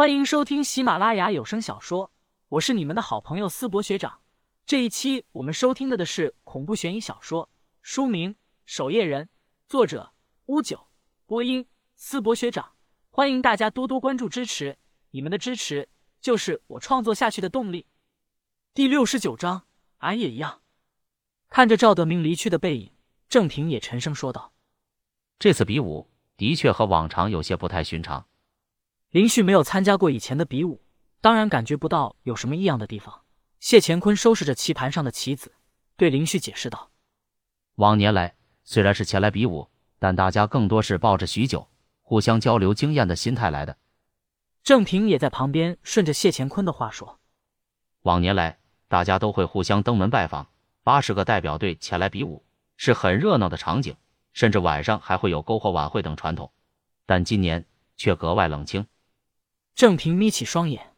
欢迎收听喜马拉雅有声小说，我是你们的好朋友思博学长。这一期我们收听的的是恐怖悬疑小说，书名《守夜人》，作者乌九，播音思博学长。欢迎大家多多关注支持，你们的支持就是我创作下去的动力。第六十九章，俺也一样。看着赵德明离去的背影，郑平也沉声说道：“这次比武的确和往常有些不太寻常。”林旭没有参加过以前的比武，当然感觉不到有什么异样的地方。谢乾坤收拾着棋盘上的棋子，对林旭解释道：“往年来虽然是前来比武，但大家更多是抱着许久、互相交流经验的心态来的。”郑平也在旁边顺着谢乾坤的话说：“往年来大家都会互相登门拜访，八十个代表队前来比武是很热闹的场景，甚至晚上还会有篝火晚会等传统，但今年却格外冷清。”郑平眯起双眼，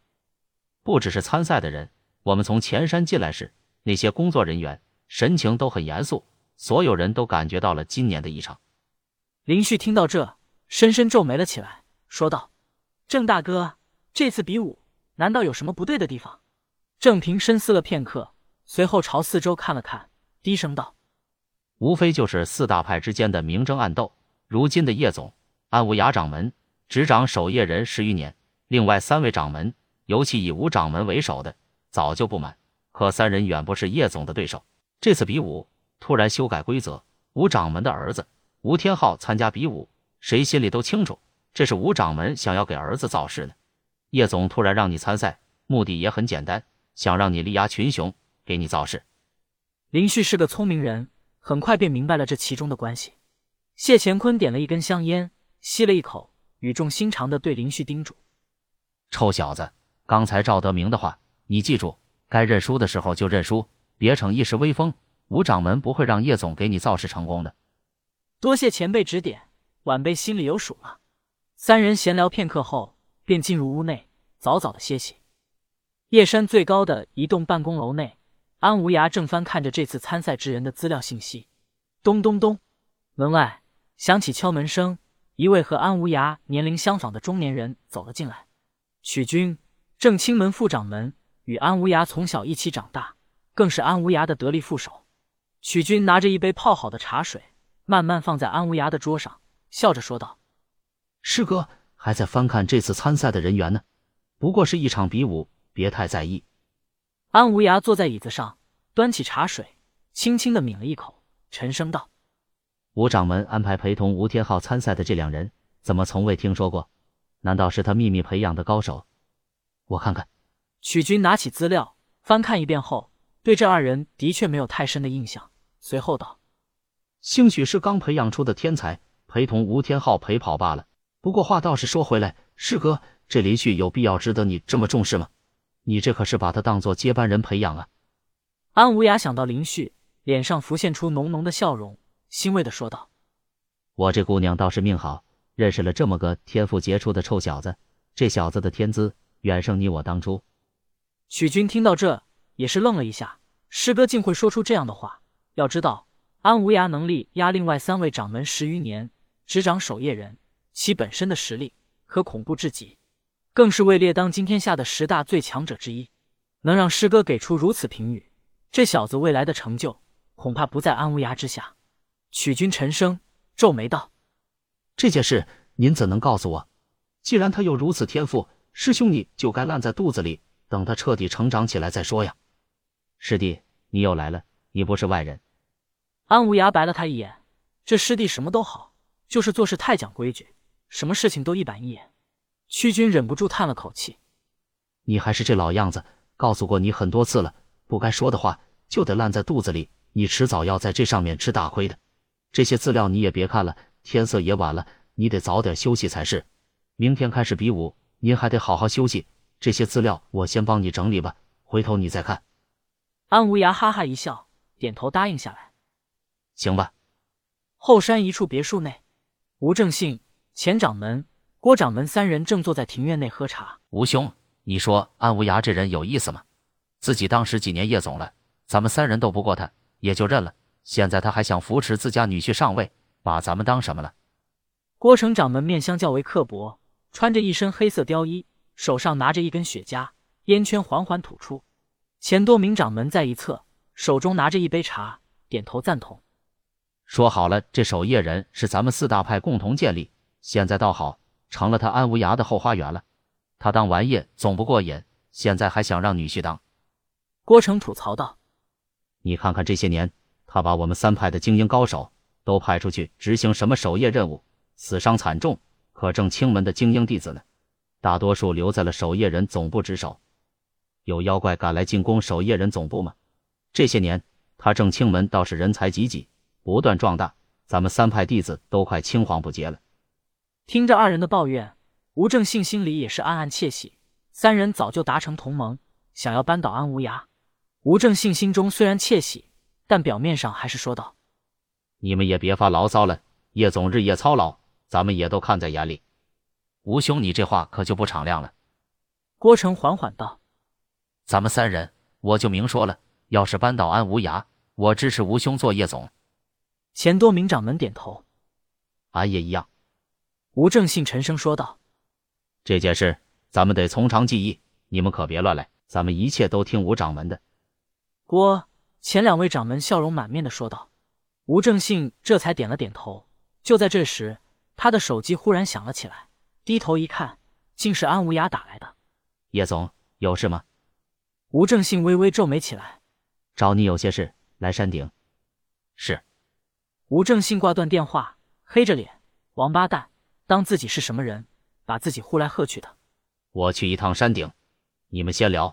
不只是参赛的人，我们从前山进来时，那些工作人员神情都很严肃，所有人都感觉到了今年的异常。林旭听到这，深深皱眉了起来，说道：“郑大哥，这次比武难道有什么不对的地方？”郑平深思了片刻，随后朝四周看了看，低声道：“无非就是四大派之间的明争暗斗。如今的叶总安无涯掌门执掌守夜人十余年。”另外三位掌门，尤其以吴掌门为首的，早就不满。可三人远不是叶总的对手。这次比武突然修改规则，吴掌门的儿子吴天昊参加比武，谁心里都清楚，这是吴掌门想要给儿子造势呢。叶总突然让你参赛，目的也很简单，想让你力压群雄，给你造势。林旭是个聪明人，很快便明白了这其中的关系。谢乾坤点了一根香烟，吸了一口，语重心长地对林旭叮嘱。臭小子，刚才赵德明的话，你记住，该认输的时候就认输，别逞一时威风。吴掌门不会让叶总给你造势成功的。多谢前辈指点，晚辈心里有数了。三人闲聊片刻后，便进入屋内，早早的歇息。叶山最高的一栋办公楼内，安无涯正翻看着这次参赛之人的资料信息。咚咚咚，门外响起敲门声，一位和安无涯年龄相仿的中年人走了进来。曲军，正清门副掌门，与安无涯从小一起长大，更是安无涯的得力副手。许军拿着一杯泡好的茶水，慢慢放在安无涯的桌上，笑着说道：“师哥还在翻看这次参赛的人员呢，不过是一场比武，别太在意。”安无涯坐在椅子上，端起茶水，轻轻的抿了一口，沉声道：“吴掌门安排陪同吴天昊参赛的这两人，怎么从未听说过？”难道是他秘密培养的高手？我看看。曲军拿起资料翻看一遍后，对这二人的确没有太深的印象。随后道：“兴许是刚培养出的天才，陪同吴天昊陪跑罢了。不过话倒是说回来，师哥，这林旭有必要值得你这么重视吗？你这可是把他当做接班人培养啊！”安无涯想到林旭，脸上浮现出浓浓的笑容，欣慰的说道：“我这姑娘倒是命好。”认识了这么个天赋杰出的臭小子，这小子的天资远胜你我当初。曲军听到这也是愣了一下，师哥竟会说出这样的话。要知道，安无涯能力压另外三位掌门十余年，执掌守夜人，其本身的实力可恐怖至极，更是位列当今天下的十大最强者之一。能让师哥给出如此评语，这小子未来的成就恐怕不在安无涯之下。曲军沉声皱眉道。这件事您怎能告诉我？既然他有如此天赋，师兄你就该烂在肚子里，等他彻底成长起来再说呀。师弟，你又来了，你不是外人。安无涯白了他一眼，这师弟什么都好，就是做事太讲规矩，什么事情都一板一眼。屈军忍不住叹了口气：“你还是这老样子，告诉过你很多次了，不该说的话就得烂在肚子里，你迟早要在这上面吃大亏的。这些资料你也别看了。”天色也晚了，你得早点休息才是。明天开始比武，您还得好好休息。这些资料我先帮你整理吧，回头你再看。安无涯哈哈一笑，点头答应下来。行吧。后山一处别墅内，吴正信、钱掌门、郭掌门三人正坐在庭院内喝茶。吴兄，你说安无涯这人有意思吗？自己当十几年叶总了，咱们三人斗不过他，也就认了。现在他还想扶持自家女婿上位。把咱们当什么了？郭城掌门面相较为刻薄，穿着一身黑色貂衣，手上拿着一根雪茄，烟圈缓缓吐出。钱多明掌门在一侧，手中拿着一杯茶，点头赞同。说好了，这守夜人是咱们四大派共同建立，现在倒好，成了他安无涯的后花园了。他当王爷总不过瘾，现在还想让女婿当。郭成吐槽道：“你看看这些年，他把我们三派的精英高手都派出去执行什么守夜任务，死伤惨重。可正清门的精英弟子呢，大多数留在了守夜人总部值守。有妖怪敢来进攻守夜人总部吗？这些年，他正清门倒是人才济济，不断壮大，咱们三派弟子都快青黄不接了。”听着二人的抱怨。吴正信心里也是暗暗窃喜，三人早就达成同盟，想要扳倒安无涯。吴正信心中虽然窃喜，但表面上还是说道：“你们也别发牢骚了，叶总日夜操劳，咱们也都看在眼里。吴兄，你这话可就不敞亮了。”郭成缓缓道：“咱们三人，我就明说了，要是扳倒安无涯，我支持吴兄做叶总。”钱多明掌门点头：“俺也一样。”吴正信沉声说道。这件事咱们得从长计议，你们可别乱来，咱们一切都听吴掌门的。郭前两位掌门笑容满面的说道。吴正信这才点了点头。就在这时，他的手机忽然响了起来，低头一看，竟是安无涯打来的。叶总有事吗？吴正信微微皱眉起来，找你有些事，来山顶。是。吴正信挂断电话，黑着脸，王八蛋，当自己是什么人？把自己呼来喝去的，我去一趟山顶，你们先聊。